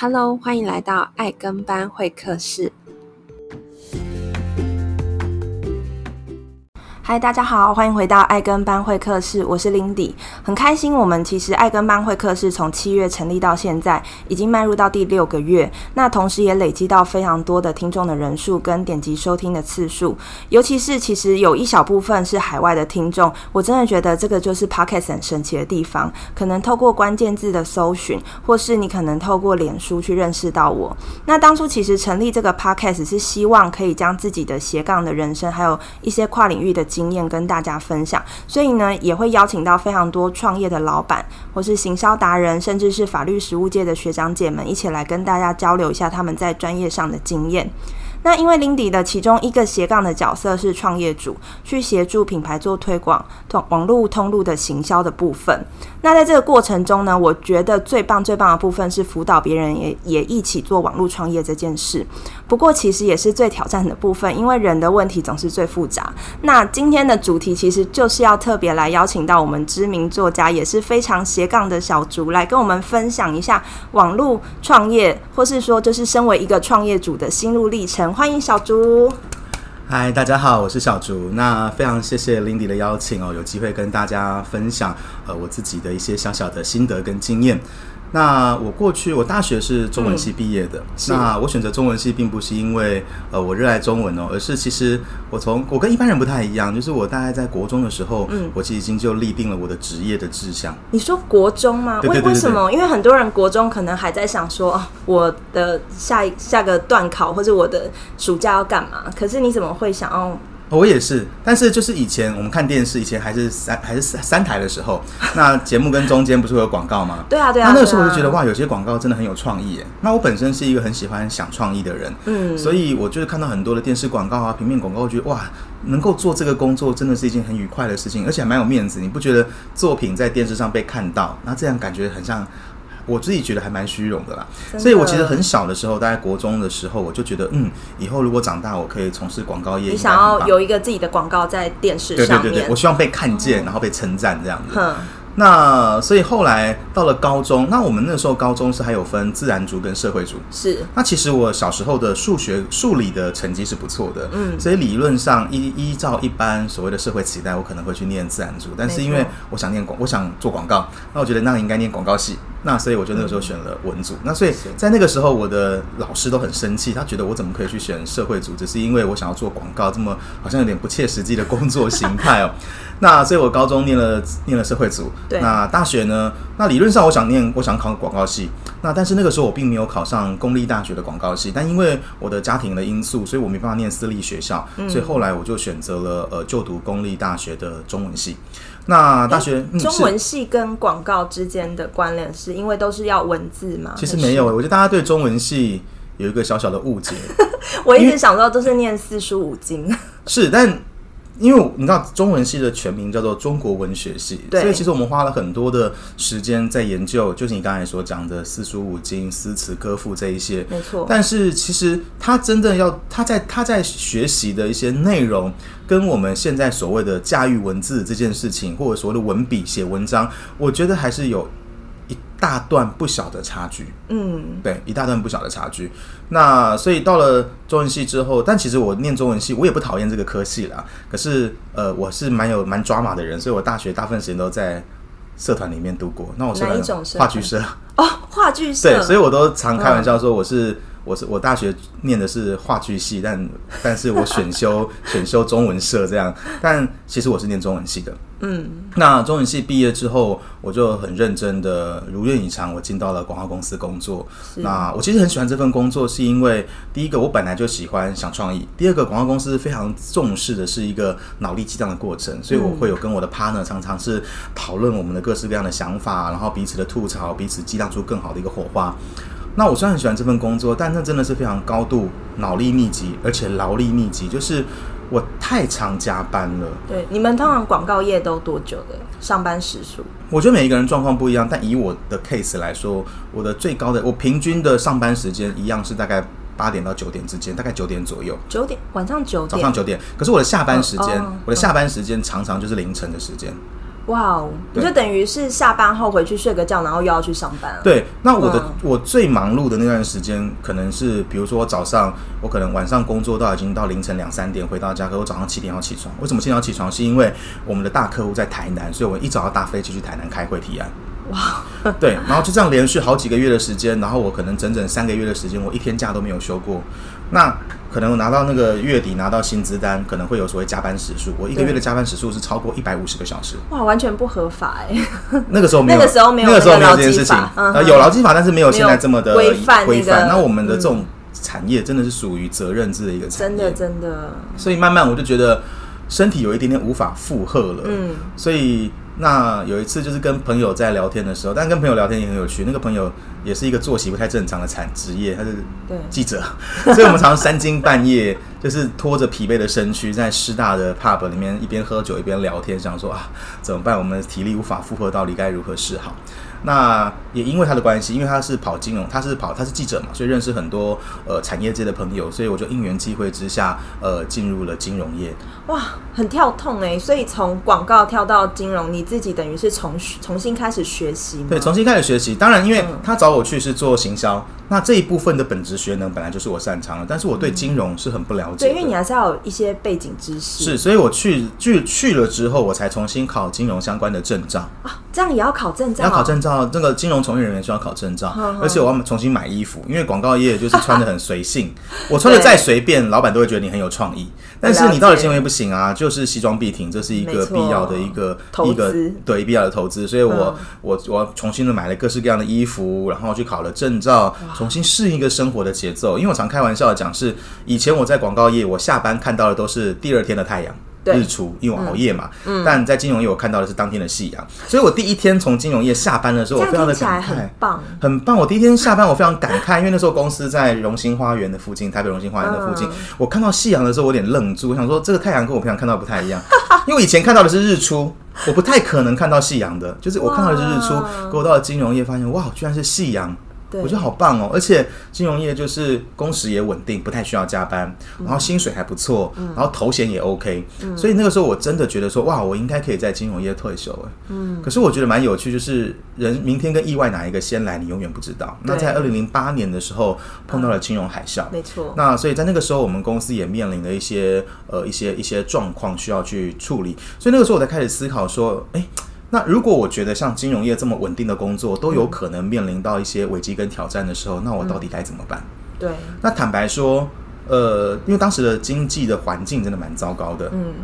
Hello，欢迎来到爱跟班会客室。嗨，大家好，欢迎回到爱跟班会客室，我是 Lindy，很开心。我们其实爱跟班会客室从七月成立到现在，已经迈入到第六个月。那同时也累积到非常多的听众的人数跟点击收听的次数，尤其是其实有一小部分是海外的听众，我真的觉得这个就是 Podcast 很神奇的地方。可能透过关键字的搜寻，或是你可能透过脸书去认识到我。那当初其实成立这个 Podcast 是希望可以将自己的斜杠的人生，还有一些跨领域的。经验跟大家分享，所以呢，也会邀请到非常多创业的老板，或是行销达人，甚至是法律实务界的学长姐们，一起来跟大家交流一下他们在专业上的经验。那因为 Lindy 的其中一个斜杠的角色是创业主，去协助品牌做推广、通网络通路的行销的部分。那在这个过程中呢，我觉得最棒最棒的部分是辅导别人也也一起做网络创业这件事。不过其实也是最挑战的部分，因为人的问题总是最复杂。那今天的主题其实就是要特别来邀请到我们知名作家，也是非常斜杠的小竹来跟我们分享一下网络创业，或是说就是身为一个创业主的心路历程。欢迎小竹。嗨，大家好，我是小竹。那非常谢谢 Lindy 的邀请哦，有机会跟大家分享呃我自己的一些小小的心得跟经验。那我过去我大学是中文系毕业的。嗯、那我选择中文系并不是因为呃我热爱中文哦，而是其实我从我跟一般人不太一样，就是我大概在国中的时候，嗯，我其实已经就立定了我的职业的志向。你说国中吗？为为什么？因为很多人国中可能还在想说，哦、我的下一下个段考或者我的暑假要干嘛？可是你怎么会想要？我也是，但是就是以前我们看电视，以前还是三还是三三台的时候，那节目跟中间不是会有广告吗？对啊，对啊。那那个时候我就觉得哇，有些广告真的很有创意耶。那我本身是一个很喜欢想创意的人，嗯，所以我就是看到很多的电视广告啊、平面广告，我觉得哇，能够做这个工作真的是一件很愉快的事情，而且还蛮有面子。你不觉得作品在电视上被看到，那这样感觉很像？我自己觉得还蛮虚荣的啦，所以我其实很小的时候，大概国中的时候，我就觉得，嗯，以后如果长大，我可以从事广告业。你想要有一个自己的广告在电视上面？对对对对，我希望被看见，然后被称赞这样子。那所以后来到了高中，那我们那时候高中是还有分自然组跟社会组。是。那其实我小时候的数学数理的成绩是不错的，嗯，所以理论上依依照一般所谓的社会期待，我可能会去念自然组。但是因为我想念广，我想做广告，那我觉得那应该念广告系。那所以我就那个时候选了文组。那所以在那个时候，我的老师都很生气，他觉得我怎么可以去选社会组，只是因为我想要做广告，这么好像有点不切实际的工作形态哦。那所以我高中念了念了社会组，那大学呢？那理论上我想念，我想考广告系。那但是那个时候我并没有考上公立大学的广告系，但因为我的家庭的因素，所以我没办法念私立学校，所以后来我就选择了呃就读公立大学的中文系。那大学、嗯、中文系跟广告之间的关联，是因为都是要文字吗？其实没有，我觉得大家对中文系有一个小小的误解。我一直想说都是念四书五经。是，但。因为你知道中文系的全名叫做中国文学系，对，所以其实我们花了很多的时间在研究，就是你刚才所讲的四书五经、诗词歌赋这一些，没错。但是其实他真的要他在他在学习的一些内容，跟我们现在所谓的驾驭文字这件事情，或者所谓的文笔写文章，我觉得还是有。大段不小的差距，嗯，对，一大段不小的差距。那所以到了中文系之后，但其实我念中文系，我也不讨厌这个科系啦。可是，呃，我是蛮有蛮抓马的人，所以我大学大部分时间都在社团里面度过。那我是哪一种社？话剧社哦，话剧社。对，所以我都常开玩笑说我是。嗯我是我大学念的是话剧系，但但是我选修 选修中文社这样，但其实我是念中文系的。嗯，那中文系毕业之后，我就很认真的如愿以偿，我进到了广告公司工作。那我其实很喜欢这份工作，是因为第一个我本来就喜欢想创意，第二个广告公司非常重视的是一个脑力激荡的过程，所以我会有跟我的 partner 常常是讨论我们的各式各样的想法，然后彼此的吐槽，彼此激荡出更好的一个火花。那我虽然很喜欢这份工作，但那真的是非常高度脑力密集，而且劳力密集，就是我太常加班了。对，你们通常广告业都多久的上班时数？我觉得每一个人状况不一样，但以我的 case 来说，我的最高的我平均的上班时间一样是大概八点到九点之间，大概九点左右。九点，晚上九点，早上九点。可是我的下班时间，我的下班时间常常就是凌晨的时间。哇哦，你就等于是下班后回去睡个觉，然后又要去上班了。对，那我的、嗯、我最忙碌的那段时间，可能是比如说我早上，我可能晚上工作到已经到凌晨两三点回到家，可我早上七点要起床。为什么七点要起床？是因为我们的大客户在台南，所以我一早要搭飞机去台南开会提案。哇，对，然后就这样连续好几个月的时间，然后我可能整整三个月的时间，我一天假都没有休过。那可能我拿到那个月底拿到薪资单，可能会有所谓加班时数。我一个月的加班时数是超过一百五十个小时。哇，完全不合法哎！那个时候没有，那个时候没有，那个时候没有这件事情。有劳基法，但是没有现在这么的规范。规范。那我们的这种产业真的是属于责任制的一个产业，真的真的。所以慢慢我就觉得身体有一点点无法负荷了。嗯，所以。那有一次就是跟朋友在聊天的时候，但跟朋友聊天也很有趣。那个朋友也是一个作息不太正常的产职业，他是记者，所以我们常常三更半夜就是拖着疲惫的身躯在师大的 pub 里面一边喝酒一边聊天，想说啊怎么办？我们体力无法负荷到底该如何是好？那也因为他的关系，因为他是跑金融，他是跑他是记者嘛，所以认识很多呃产业界的朋友，所以我就因缘际会之下呃进入了金融业。哇，很跳痛哎！所以从广告跳到金融，你自己等于是重重新开始学习？对，重新开始学习。当然，因为他找我去是做行销，嗯、那这一部分的本职学能本来就是我擅长的，但是我对金融是很不了解、嗯。对，因为你还是要有一些背景知识。是，所以我去去去了之后，我才重新考金融相关的证照啊。这样也要考证照？要考证照，这个金融从业人员需要考证照，而且我要重新买衣服，因为广告业就是穿的很随性，我穿的再随便，老板都会觉得你很有创意。但是你到了金融业不行啊，就是西装笔挺，这是一个必要的一个一个对必要的投资。所以我、嗯、我我重新的买了各式各样的衣服，然后去考了证照，重新适应一个生活的节奏。因为我常开玩笑的讲，是以前我在广告业，我下班看到的都是第二天的太阳。日出，因为我熬夜嘛。嗯。但在金融业，我看到的是当天的夕阳。所以我第一天从金融业下班的时候，我非常的感慨，很棒，很棒。我第一天下班，我非常感慨，因为那时候公司在荣兴花园的附近，台北荣兴花园的附近。我看到夕阳的时候，我有点愣住，我想说这个太阳跟我平常看到的不太一样。因为以前看到的是日出，我不太可能看到夕阳的。就是我看到的是日出，可我到了金融业，发现哇，居然是夕阳。对，我觉得好棒哦，而且金融业就是工时也稳定，不太需要加班，然后薪水还不错，嗯、然后头衔也 OK，嗯、所以那个时候我真的觉得说，哇，我应该可以在金融业退休了。嗯，可是我觉得蛮有趣，就是人明天跟意外哪一个先来，你永远不知道。那在二零零八年的时候碰到了金融海啸，没错。那所以在那个时候，我们公司也面临了一些呃一些一些状况需要去处理，所以那个时候我才开始思考说，哎。那如果我觉得像金融业这么稳定的工作都有可能面临到一些危机跟挑战的时候，那我到底该怎么办？对。那坦白说，呃，因为当时的经济的环境真的蛮糟糕的。嗯。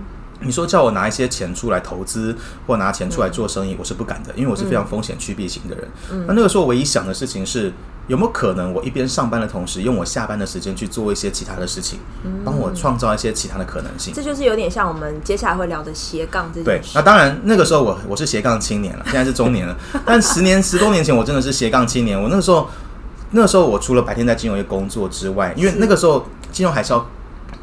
你说叫我拿一些钱出来投资或拿钱出来做生意，我是不敢的，因为我是非常风险趋避型的人。嗯。那那个时候唯一想的事情是。有没有可能，我一边上班的同时，用我下班的时间去做一些其他的事情，帮我创造一些其他的可能性？这就是有点像我们接下来会聊的斜杠。对，那当然那个时候我我是斜杠青年了，现在是中年了。但十年十多年前，我真的是斜杠青年。我那个时候，那个时候我除了白天在金融业工作之外，因为那个时候金融海啸。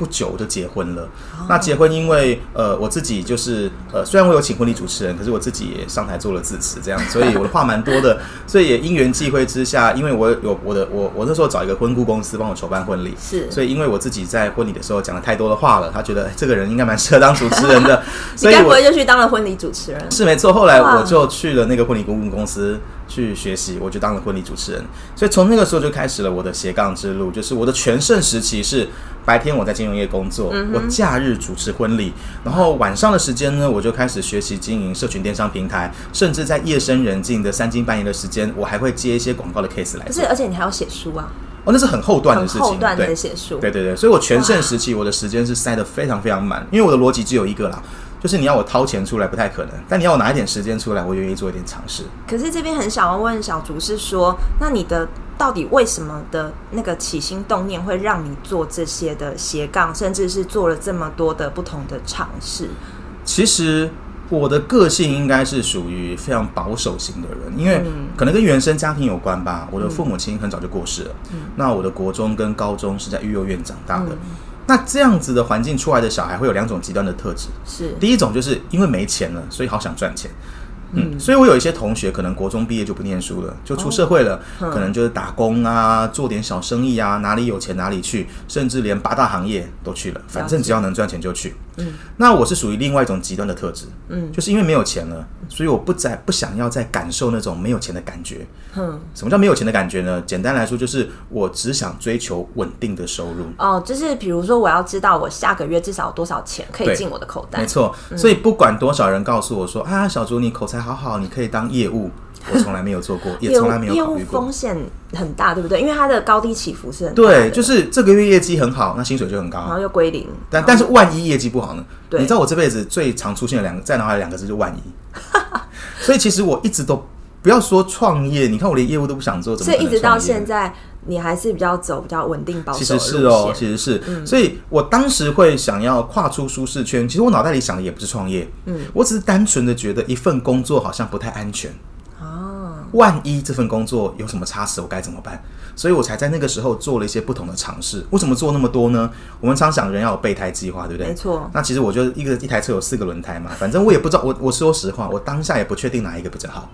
不久就结婚了。那结婚，因为呃，我自己就是呃，虽然我有请婚礼主持人，可是我自己也上台做了致辞，这样，所以我的话蛮多的。所以也因缘际会之下，因为我有我的我我那时候找一个婚顾公司帮我筹办婚礼，是。所以因为我自己在婚礼的时候讲了太多的话了，他觉得这个人应该蛮适合当主持人的，所以我该不会就去当了婚礼主持人？是没错。后来我就去了那个婚礼顾问公司去学习，我就当了婚礼主持人。所以从那个时候就开始了我的斜杠之路，就是我的全盛时期是。白天我在金融业工作，嗯、我假日主持婚礼，然后晚上的时间呢，我就开始学习经营社群电商平台，甚至在夜深人静的三更半夜的时间，我还会接一些广告的 case 来。不是，而且你还要写书啊？哦，那是很后段的事情，后段的写书。对对对，所以我全盛时期我的时间是塞得非常非常满，因为我的逻辑只有一个啦。就是你要我掏钱出来不太可能，但你要我拿一点时间出来，我愿意做一点尝试。可是这边很想要问小竹是说，那你的到底为什么的那个起心动念会让你做这些的斜杠，甚至是做了这么多的不同的尝试？其实我的个性应该是属于非常保守型的人，因为可能跟原生家庭有关吧。我的父母亲很早就过世了，嗯、那我的国中跟高中是在育幼院长大的。嗯那这样子的环境出来的小孩会有两种极端的特质，是。第一种就是因为没钱了，所以好想赚钱，嗯，所以我有一些同学可能国中毕业就不念书了，就出社会了，哦、可能就是打工啊，做点小生意啊，哪里有钱哪里去，甚至连八大行业都去了，反正只要能赚钱就去。嗯，那我是属于另外一种极端的特质，嗯，就是因为没有钱了，所以我不再不想要再感受那种没有钱的感觉。嗯，什么叫没有钱的感觉呢？简单来说，就是我只想追求稳定的收入。哦，就是比如说，我要知道我下个月至少有多少钱可以进我的口袋。没错，所以不管多少人告诉我说、嗯、啊，小竹你口才好好，你可以当业务。我从来没有做过，也从来没有考虑过。业务风险很大，对不对？因为它的高低起伏是很大。对，就是这个月业绩很好，那薪水就很高，然后又归零。但但是万一业绩不好呢？对，你知道我这辈子最常出现的两个在脑海两个字就万一。所以其实我一直都不要说创业，你看我连业务都不想做？所以一直到现在，你还是比较走比较稳定保守。其实是哦，其实是。嗯，所以我当时会想要跨出舒适圈，其实我脑袋里想的也不是创业，嗯，我只是单纯的觉得一份工作好像不太安全。万一这份工作有什么差池，我该怎么办？所以我才在那个时候做了一些不同的尝试。为什么做那么多呢？我们常想人要有备胎计划，对不对？没错。那其实我觉得一个一台车有四个轮胎嘛，反正我也不知道。我我说实话，我当下也不确定哪一个比较好。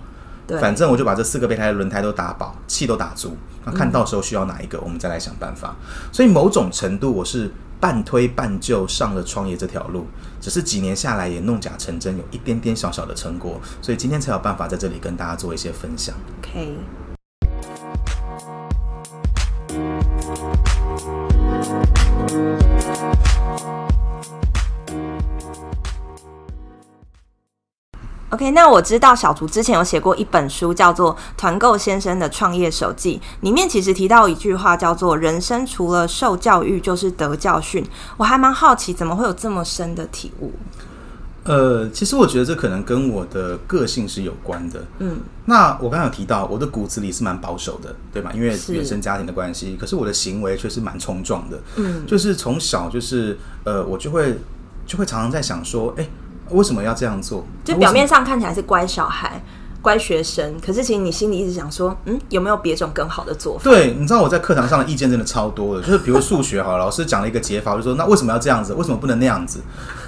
对。反正我就把这四个备胎的轮胎都打饱，气都打足。那看到时候需要哪一个，我们再来想办法。所以某种程度，我是半推半就上了创业这条路。只是几年下来也弄假成真，有一点点小小的成果，所以今天才有办法在这里跟大家做一些分享。OK。OK，那我知道小竹之前有写过一本书，叫做《团购先生的创业手记》，里面其实提到一句话，叫做“人生除了受教育就是得教训”。我还蛮好奇，怎么会有这么深的体悟？呃，其实我觉得这可能跟我的个性是有关的。嗯，那我刚刚有提到，我的骨子里是蛮保守的，对吧？因为原生家庭的关系，可是我的行为却是蛮冲撞的。嗯，就是从小就是呃，我就会就会常常在想说，哎。为什么要这样做？就表面上看起来是乖小孩。乖学生，可是其实你心里一直想说，嗯，有没有别种更好的做法？对，你知道我在课堂上的意见真的超多的，就是比如数学好了，老师讲了一个解法，就说那为什么要这样子？为什么不能那样子？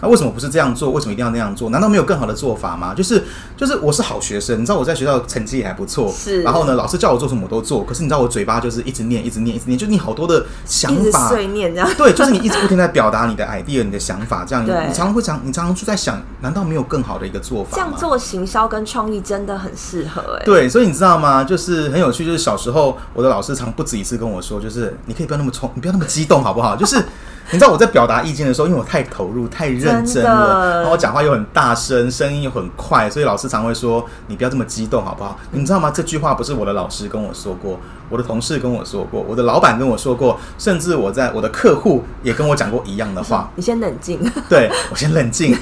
那为什么不是这样做？为什么一定要那样做？难道没有更好的做法吗？就是就是我是好学生，你知道我在学校成绩也还不错，是。然后呢，老师叫我做什么我都做，可是你知道我嘴巴就是一直念，一直念，一直念，就你好多的想法，碎念这样。对，就是你一直不停在表达你的 idea，你的想法，这样对你常常会讲，你常常就在想，难道没有更好的一个做法吗？这样做行销跟创意真的很适合哎、对，所以你知道吗？就是很有趣，就是小时候我的老师常不止一次跟我说，就是你可以不要那么冲，你不要那么激动，好不好？就是 你知道我在表达意见的时候，因为我太投入、太认真了，然后我讲话又很大声，声音又很快，所以老师常会说你不要这么激动，好不好？你知道吗？这句话不是我的老师跟我说过，我的同事跟我说过，我的老板跟我说过，甚至我在我的客户也跟我讲过一样的话。你先冷静，对，我先冷静。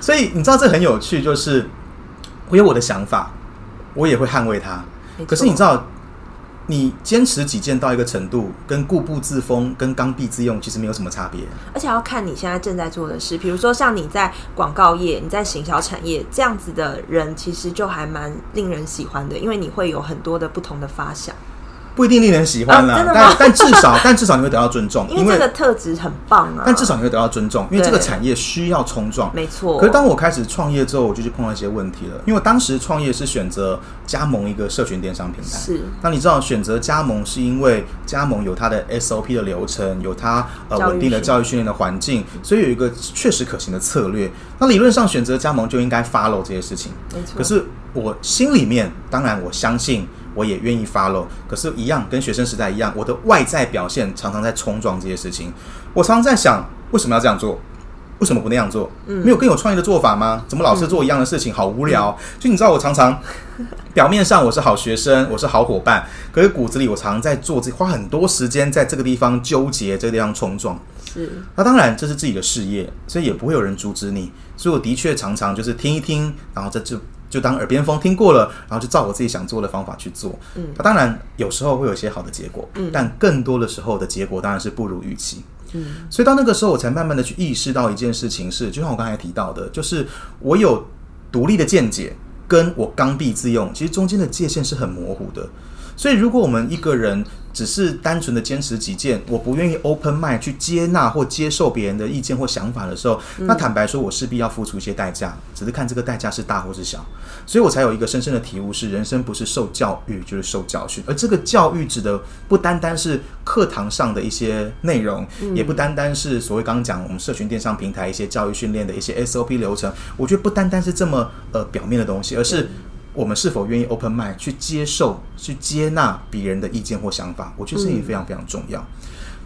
所以你知道这很有趣，就是我有我的想法。我也会捍卫它，可是你知道，你坚持己见到一个程度，跟固步自封、跟刚愎自用其实没有什么差别。而且要看你现在正在做的事，比如说像你在广告业、你在行销产业这样子的人，其实就还蛮令人喜欢的，因为你会有很多的不同的发想。不一定令人喜欢啦，哦、但但至少 但至少你会得到尊重，因为这个特质很棒啊。但至少你会得到尊重，因为这个产业需要冲撞，没错。可是当我开始创业之后，我就去碰到一些问题了。因为当时创业是选择加盟一个社群电商平台，是。那你知道选择加盟是因为加盟有它的 SOP 的流程，有它呃稳定的教育训练的环境，所以有一个确实可行的策略。那理论上选择加盟就应该 follow 这些事情，没错。可是我心里面当然我相信。我也愿意 follow，可是，一样跟学生时代一样，我的外在表现常常在冲撞这些事情。我常常在想，为什么要这样做？为什么不那样做？嗯，没有更有创意的做法吗？怎么老是做一样的事情？好无聊。就你知道，我常常 表面上我是好学生，我是好伙伴，可是骨子里我常常在做这，花很多时间在这个地方纠结，这个地方冲撞。是。那当然，这是自己的事业，所以也不会有人阻止你。所以我的确常常就是听一听，然后这就。就当耳边风听过了，然后就照我自己想做的方法去做。嗯，那当然有时候会有一些好的结果，嗯，但更多的时候的结果当然是不如预期。嗯，所以到那个时候，我才慢慢的去意识到一件事情是，就像我刚才提到的，就是我有独立的见解，跟我刚愎自用，其实中间的界限是很模糊的。所以，如果我们一个人只是单纯的坚持己见，我不愿意 open mind 去接纳或接受别人的意见或想法的时候，那坦白说，我势必要付出一些代价，只是看这个代价是大或是小。所以我才有一个深深的体悟：是人生不是受教育，就是受教训。而这个教育指的不单单是课堂上的一些内容，也不单单是所谓刚刚讲我们社群电商平台一些教育训练的一些 SOP 流程。我觉得不单单是这么呃表面的东西，而是。我们是否愿意 open mind 去接受、去接纳别人的意见或想法？我觉得这也非常非常重要。嗯、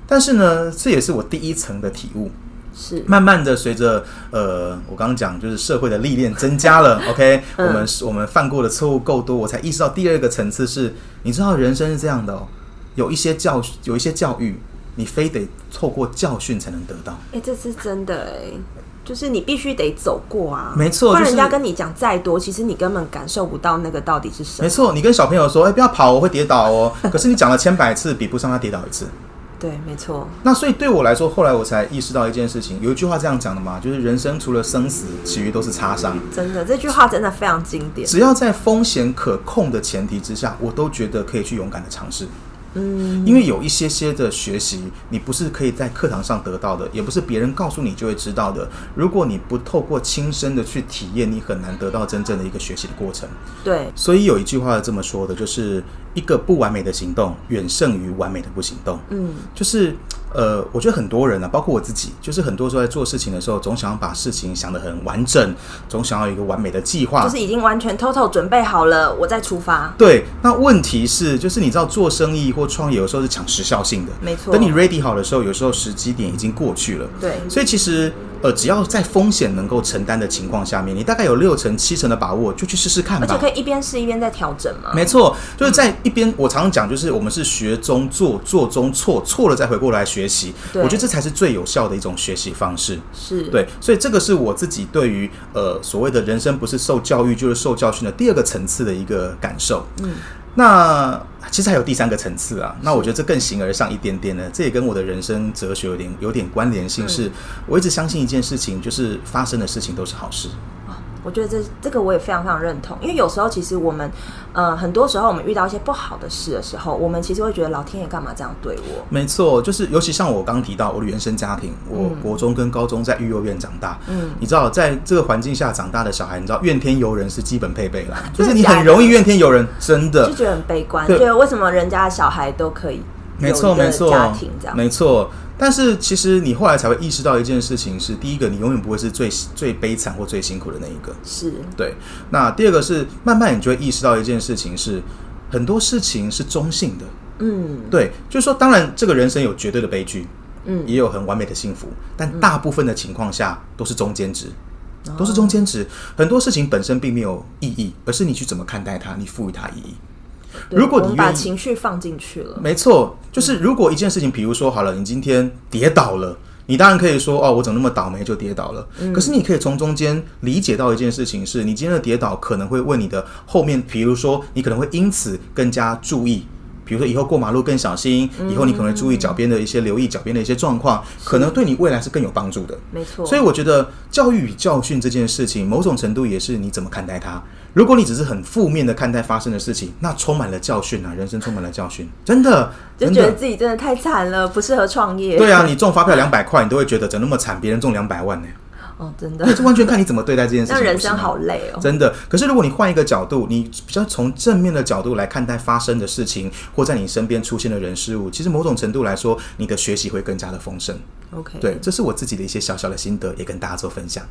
但是呢，这也是我第一层的体悟。是慢慢的随着呃，我刚刚讲就是社会的历练增加了。OK，我们我们犯过的错误够多，我才意识到第二个层次是，你知道人生是这样的哦，有一些教有一些教育，你非得透过教训才能得到。哎、欸，这是真的哎、欸。就是你必须得走过啊，没错。不然人家跟你讲再多，其实你根本感受不到那个到底是什么。没错，你跟小朋友说：“哎，不要跑，我会跌倒哦。”可是你讲了千百次，比不上他跌倒一次。对，没错。那所以对我来说，后来我才意识到一件事情，有一句话这样讲的嘛，就是人生除了生死，其余都是擦伤。真的，这句话真的非常经典。只要在风险可控的前提之下，我都觉得可以去勇敢的尝试。嗯，因为有一些些的学习，你不是可以在课堂上得到的，也不是别人告诉你就会知道的。如果你不透过亲身的去体验，你很难得到真正的一个学习的过程。对，所以有一句话是这么说的，就是一个不完美的行动远胜于完美的不行动。嗯，就是。呃，我觉得很多人呢、啊，包括我自己，就是很多时候在做事情的时候，总想要把事情想得很完整，总想要有一个完美的计划，就是已经完全 total 准备好了，我再出发。对，那问题是，就是你知道做生意或创业有时候是抢时效性的，没错。等你 ready 好的时候，有时候时机点已经过去了。对，所以其实。呃，只要在风险能够承担的情况下面，你大概有六成、七成的把握，就去试试看吧。而且可以一边试一边在调整嘛。没错，就是在一边。我常常讲，就是我们是学中做，做中错，错了再回过来学习。我觉得这才是最有效的一种学习方式。是对，所以这个是我自己对于呃所谓的人生不是受教育就是受教训的第二个层次的一个感受。嗯。那其实还有第三个层次啊，那我觉得这更形而上一点点呢，这也跟我的人生哲学有点有点关联性，是我一直相信一件事情，就是发生的事情都是好事。我觉得这这个我也非常非常认同，因为有时候其实我们，呃，很多时候我们遇到一些不好的事的时候，我们其实会觉得老天爷干嘛这样对我？没错，就是尤其像我刚提到我的原生家庭，我国中跟高中在育幼院长大，嗯，你知道在这个环境下长大的小孩，你知道怨天尤人是基本配备啦，就是你很容易怨天尤人，真的就觉得很悲观，对，为什么人家的小孩都可以？没错，没错，家庭这样，没错。但是其实你后来才会意识到一件事情是：第一个，你永远不会是最最悲惨或最辛苦的那一个。是对。那第二个是，慢慢你就会意识到一件事情是，很多事情是中性的。嗯，对，就是说，当然这个人生有绝对的悲剧，嗯，也有很完美的幸福，但大部分的情况下都是中间值，都是中间值。很多事情本身并没有意义，而是你去怎么看待它，你赋予它意义。如果你把情绪放进去了，没错，就是如果一件事情，比如说好了，你今天跌倒了，你当然可以说哦，我怎么那么倒霉就跌倒了。可是你可以从中间理解到一件事情是，你今天的跌倒可能会为你的后面，比如说你可能会因此更加注意。比如说，以后过马路更小心，以后你可能会注意脚边的一些留意脚边的一些状况，可能对你未来是更有帮助的。没错。所以我觉得教育与教训这件事情，某种程度也是你怎么看待它。如果你只是很负面的看待发生的事情，那充满了教训啊，人生充满了教训，真的就觉得自己真的太惨了，不适合创业。对啊，你中发票两百块，你都会觉得怎么那么惨？别人中两百万呢？哦，真的，那就完全看你怎么对待这件事情。那人生好累哦，真的。可是如果你换一个角度，你比较从正面的角度来看待发生的事情，或在你身边出现的人事物，其实某种程度来说，你的学习会更加的丰盛。OK，对，这是我自己的一些小小的心得，也跟大家做分享。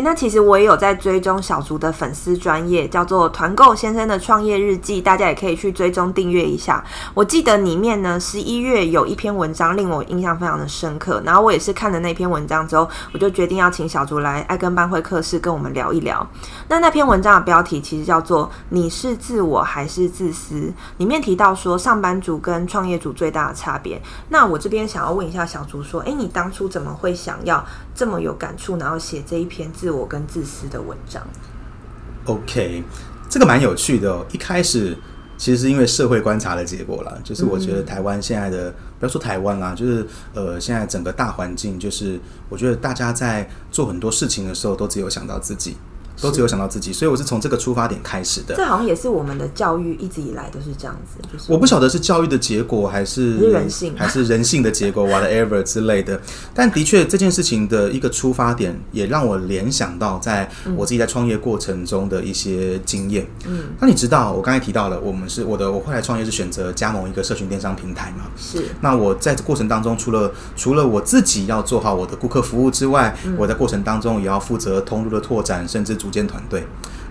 那其实我也有在追踪小竹的粉丝专业，叫做“团购先生的创业日记”，大家也可以去追踪订阅一下。我记得里面呢，十一月有一篇文章令我印象非常的深刻，然后我也是看了那篇文章之后，我就决定要请小竹来爱跟班会客室跟我们聊一聊。那那篇文章的标题其实叫做“你是自我还是自私”，里面提到说上班族跟创业族最大的差别。那我这边想要问一下小竹说，诶，你当初怎么会想要这么有感触，然后写这一篇？自我跟自私的文章，OK，这个蛮有趣的哦。一开始其实是因为社会观察的结果啦，就是我觉得台湾现在的，不要说台湾啦，就是呃，现在整个大环境，就是我觉得大家在做很多事情的时候，都只有想到自己。都只有想到自己，所以我是从这个出发点开始的。这好像也是我们的教育一直以来都是这样子。就是、我不晓得是教育的结果，还是，人性，还是人性的结果，whatever 之类的。但的确，这件事情的一个出发点，也让我联想到在我自己在创业过程中的一些经验。嗯，那你知道，我刚才提到了，我们是我的，我后来创业是选择加盟一个社群电商平台嘛？是。那我在这过程当中，除了除了我自己要做好我的顾客服务之外，嗯、我在过程当中也要负责通路的拓展，甚至组建团队。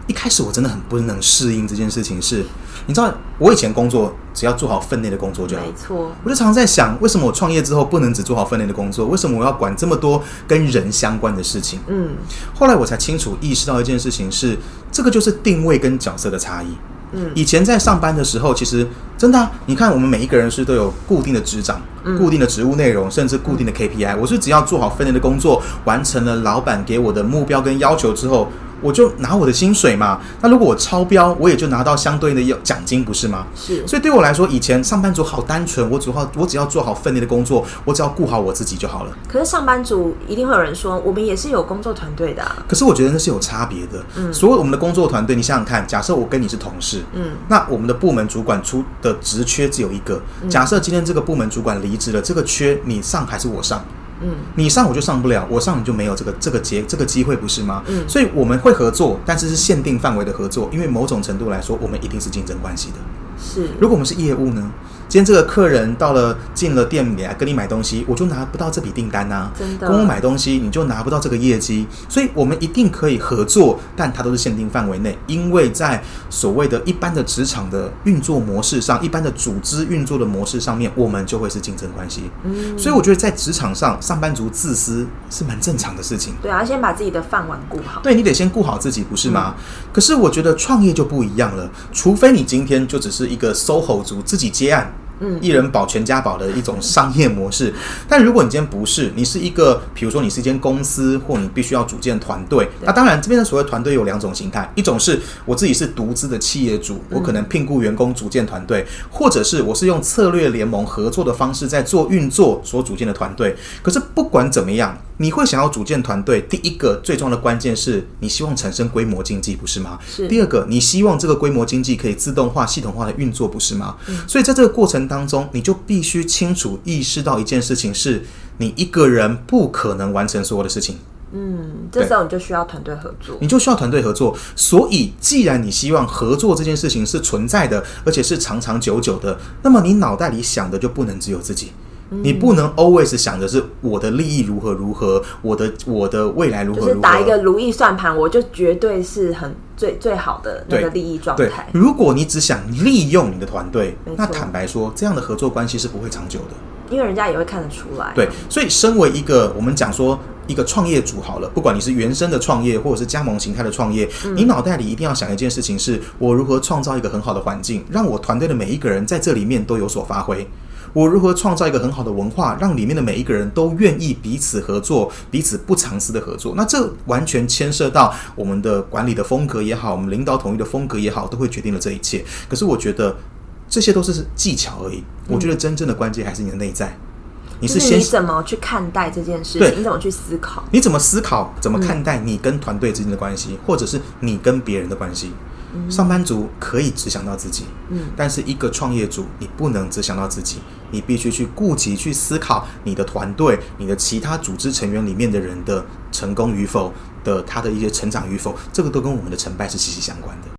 一开始我真的很不能适应这件事情是，是你知道，我以前工作只要做好分内的工作就好。没错，我就常常在想，为什么我创业之后不能只做好分内的工作？为什么我要管这么多跟人相关的事情？嗯，后来我才清楚意识到一件事情是，这个就是定位跟角色的差异。嗯，以前在上班的时候，其实真的啊，你看我们每一个人是都有固定的职掌、固定的职务内容，甚至固定的 KPI。我是只要做好分内的工作，完成了老板给我的目标跟要求之后。我就拿我的薪水嘛，那如果我超标，我也就拿到相对应的奖金，不是吗？是。所以对我来说，以前上班族好单纯，我只要我只要做好分内的工作，我只要顾好我自己就好了。可是上班族一定会有人说，我们也是有工作团队的啊。可是我觉得那是有差别的。嗯。所有我们的工作团队，你想想看，假设我跟你是同事，嗯，那我们的部门主管出的职缺只有一个。假设今天这个部门主管离职了，这个缺你上还是我上？嗯，你上我就上不了，我上你就没有这个这个结这个机会，不是吗？嗯，所以我们会合作，但是是限定范围的合作，因为某种程度来说，我们一定是竞争关系的。是，如果我们是业务呢？今天这个客人到了进了店里来跟你买东西，我就拿不到这笔订单呐。真的，跟我买东西你就拿不到这个业绩，所以我们一定可以合作，但它都是限定范围内，因为在所谓的一般的职场的运作模式上，一般的组织运作的模式上面，我们就会是竞争关系。嗯，所以我觉得在职场上，上班族自私是蛮正常的事情。对啊，先把自己的饭碗顾好。对，你得先顾好自己，不是吗？嗯。可是我觉得创业就不一样了，除非你今天就只是一个 SOHO 族，自己接案。嗯，一人保全家保的一种商业模式。但如果你今天不是，你是一个，比如说你是一间公司，或你必须要组建团队。那当然，这边的所谓团队有两种形态：一种是我自己是独资的企业主，我可能聘雇员工组建团队；或者是我是用策略联盟合作的方式在做运作所组建的团队。可是不管怎么样，你会想要组建团队，第一个最重要的关键是你希望产生规模经济，不是吗？是。第二个，你希望这个规模经济可以自动化、系统化的运作，不是吗？嗯。所以在这个过程当中，你就必须清楚意识到一件事情：是你一个人不可能完成所有的事情。嗯，这时候你就需要团队合作，你就需要团队合作。所以，既然你希望合作这件事情是存在的，而且是长长久久的，那么你脑袋里想的就不能只有自己。你不能 always 想的是我的利益如何如何，我的我的未来如何如何，就是打一个如意算盘，我就绝对是很最最好的那个利益状态。如果你只想利用你的团队，那坦白说，这样的合作关系是不会长久的，因为人家也会看得出来。对，所以身为一个我们讲说一个创业主好了，不管你是原生的创业或者是加盟形态的创业，嗯，你脑袋里一定要想一件事情：是我如何创造一个很好的环境，让我团队的每一个人在这里面都有所发挥。我如何创造一个很好的文化，让里面的每一个人都愿意彼此合作，彼此不藏私的合作？那这完全牵涉到我们的管理的风格也好，我们领导统一的风格也好，都会决定了这一切。可是我觉得这些都是技巧而已。我觉得真正的关键还是你的内在。你是先你怎么去看待这件事情？你怎么去思考？你怎么思考？怎么看待你跟团队之间的关系，或者是你跟别人的关系？上班族可以只想到自己，嗯，但是一个创业主，你不能只想到自己，你必须去顾及、去思考你的团队、你的其他组织成员里面的人的成功与否的他的一些成长与否，这个都跟我们的成败是息息相关的。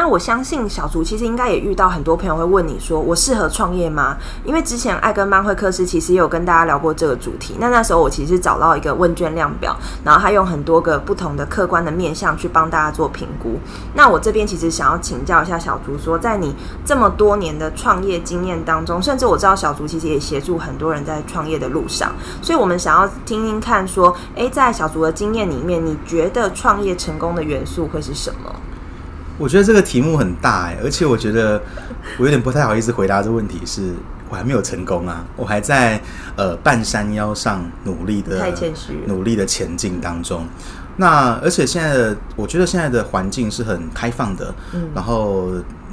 那我相信小竹其实应该也遇到很多朋友会问你说，我适合创业吗？因为之前爱跟班会客室其实也有跟大家聊过这个主题。那那时候我其实找到一个问卷量表，然后他用很多个不同的客观的面向去帮大家做评估。那我这边其实想要请教一下小竹，说在你这么多年的创业经验当中，甚至我知道小竹其实也协助很多人在创业的路上，所以我们想要听听看说，诶，在小竹的经验里面，你觉得创业成功的元素会是什么？我觉得这个题目很大哎，而且我觉得我有点不太好意思回答这个问题是，是我还没有成功啊，我还在呃半山腰上努力的，太谦虚，努力的前进当中。那而且现在的，我觉得现在的环境是很开放的，嗯，然后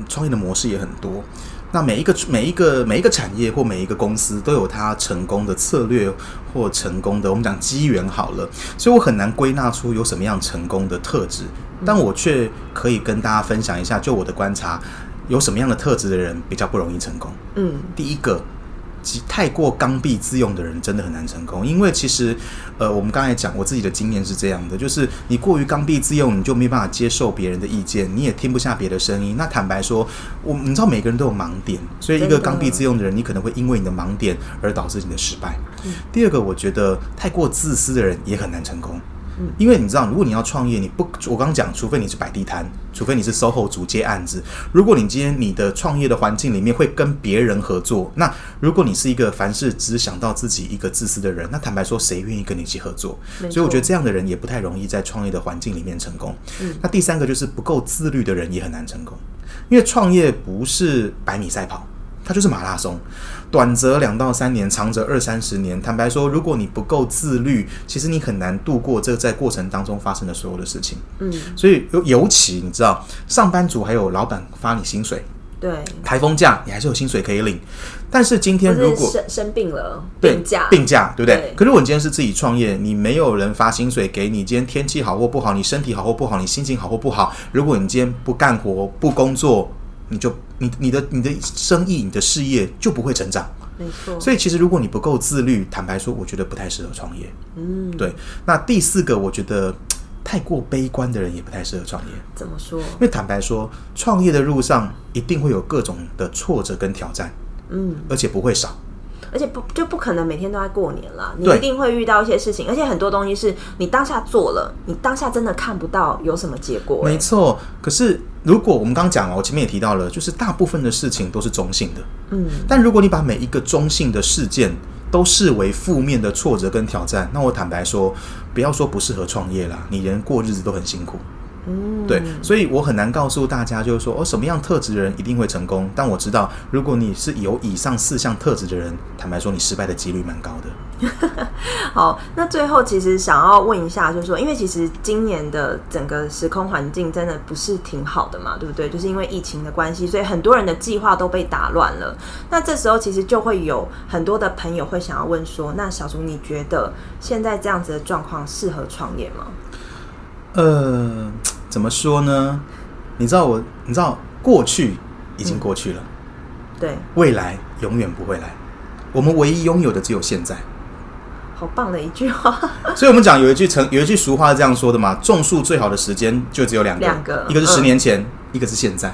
创业的模式也很多。那每一个每一个每一个产业或每一个公司都有它成功的策略或成功的，我们讲机缘好了，所以我很难归纳出有什么样成功的特质，但我却可以跟大家分享一下，就我的观察，有什么样的特质的人比较不容易成功。嗯，第一个。太过刚愎自用的人真的很难成功，因为其实，呃，我们刚才讲，我自己的经验是这样的，就是你过于刚愎自用，你就没办法接受别人的意见，你也听不下别的声音。那坦白说，我你知道每个人都有盲点，所以一个刚愎自用的人，你可能会因为你的盲点而导致你的失败。嗯。第二个，我觉得太过自私的人也很难成功。因为你知道，如果你要创业，你不，我刚刚讲，除非你是摆地摊，除非你是 SOHO 主接案子。如果你今天你的创业的环境里面会跟别人合作，那如果你是一个凡事只想到自己一个自私的人，那坦白说，谁愿意跟你一起合作？所以我觉得这样的人也不太容易在创业的环境里面成功。那第三个就是不够自律的人也很难成功，因为创业不是百米赛跑。它就是马拉松，短则两到三年，长则二三十年。坦白说，如果你不够自律，其实你很难度过这在过程当中发生的所有的事情。嗯，所以尤尤其你知道，上班族还有老板发你薪水，对，台风假你还是有薪水可以领。但是今天如果生生病了，病假病假，对不对？对。可是我今天是自己创业，你没有人发薪水给你。今天天气好或不好，你身体好或不好，你心情好或不好。如果你今天不干活不工作，你就你你的你的生意你的事业就不会成长，没错。所以其实如果你不够自律，坦白说，我觉得不太适合创业。嗯，对。那第四个，我觉得太过悲观的人也不太适合创业。怎么说？因为坦白说，创业的路上一定会有各种的挫折跟挑战，嗯，而且不会少。而且不就不可能每天都在过年啦，你一定会遇到一些事情，而且很多东西是你当下做了，你当下真的看不到有什么结果。没错，可是如果我们刚刚讲了，我前面也提到了，就是大部分的事情都是中性的，嗯，但如果你把每一个中性的事件都视为负面的挫折跟挑战，那我坦白说，不要说不适合创业啦，你连过日子都很辛苦。嗯，对，所以我很难告诉大家，就是说，哦，什么样特质的人一定会成功。但我知道，如果你是有以上四项特质的人，坦白说，你失败的几率蛮高的。好，那最后其实想要问一下，就是说，因为其实今年的整个时空环境真的不是挺好的嘛，对不对？就是因为疫情的关系，所以很多人的计划都被打乱了。那这时候其实就会有很多的朋友会想要问说，那小竹你觉得现在这样子的状况适合创业吗？呃。怎么说呢？你知道我，你知道过去已经过去了，嗯、对，未来永远不会来。我们唯一拥有的只有现在。好棒的一句话。所以我们讲有一句成有一句俗话是这样说的嘛：种树最好的时间就只有两个，两个，一个是十年前，嗯、一个是现在。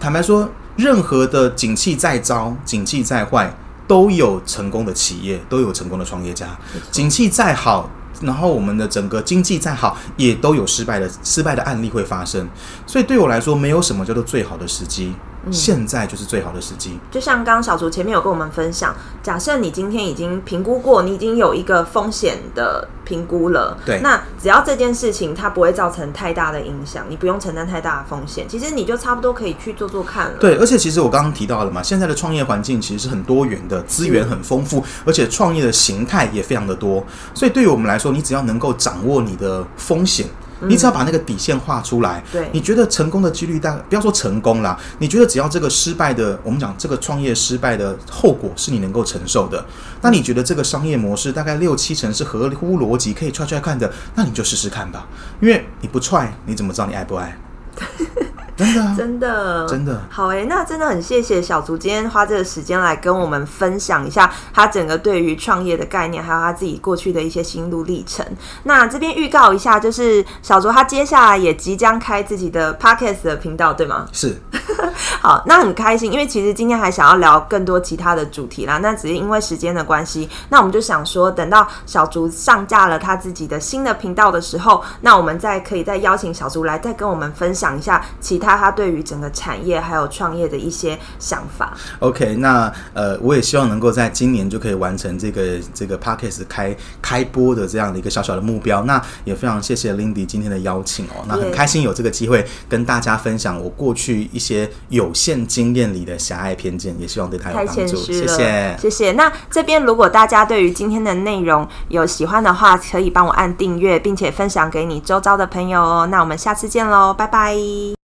坦白说，任何的景气再糟，景气再坏，都有成功的企业，都有成功的创业家。景气再好。然后我们的整个经济再好，也都有失败的失败的案例会发生，所以对我来说，没有什么叫做最好的时机。现在就是最好的时机。就像刚刚小竹前面有跟我们分享，假设你今天已经评估过，你已经有一个风险的评估了，对，那只要这件事情它不会造成太大的影响，你不用承担太大的风险，其实你就差不多可以去做做看了。对，而且其实我刚刚提到了嘛，现在的创业环境其实是很多元的，资源很丰富，而且创业的形态也非常的多，所以对于我们来说，你只要能够掌握你的风险。你只要把那个底线画出来，对，你觉得成功的几率大不要说成功啦，你觉得只要这个失败的，我们讲这个创业失败的后果是你能够承受的，那你觉得这个商业模式大概六七成是合乎逻辑，可以踹踹看的，那你就试试看吧，因为你不踹，你怎么知道你爱不爱？真的、啊，真的，真的好哎、欸，那真的很谢谢小竹今天花这个时间来跟我们分享一下他整个对于创业的概念，还有他自己过去的一些心路历程。那这边预告一下，就是小竹他接下来也即将开自己的 Podcast 的频道，对吗？是。好，那很开心，因为其实今天还想要聊更多其他的主题啦，那只是因为时间的关系，那我们就想说，等到小竹上架了他自己的新的频道的时候，那我们再可以再邀请小竹来再跟我们分享一下其他。他他对于整个产业还有创业的一些想法。OK，那呃，我也希望能够在今年就可以完成这个这个 Podcast 开开播的这样的一个小小的目标。那也非常谢谢 Lindy 今天的邀请哦，那很开心有这个机会跟大家分享我过去一些有限经验里的狭隘偏见，也希望对他有帮助。谢谢，谢谢。那这边如果大家对于今天的内容有喜欢的话，可以帮我按订阅，并且分享给你周遭的朋友哦。那我们下次见喽，拜拜。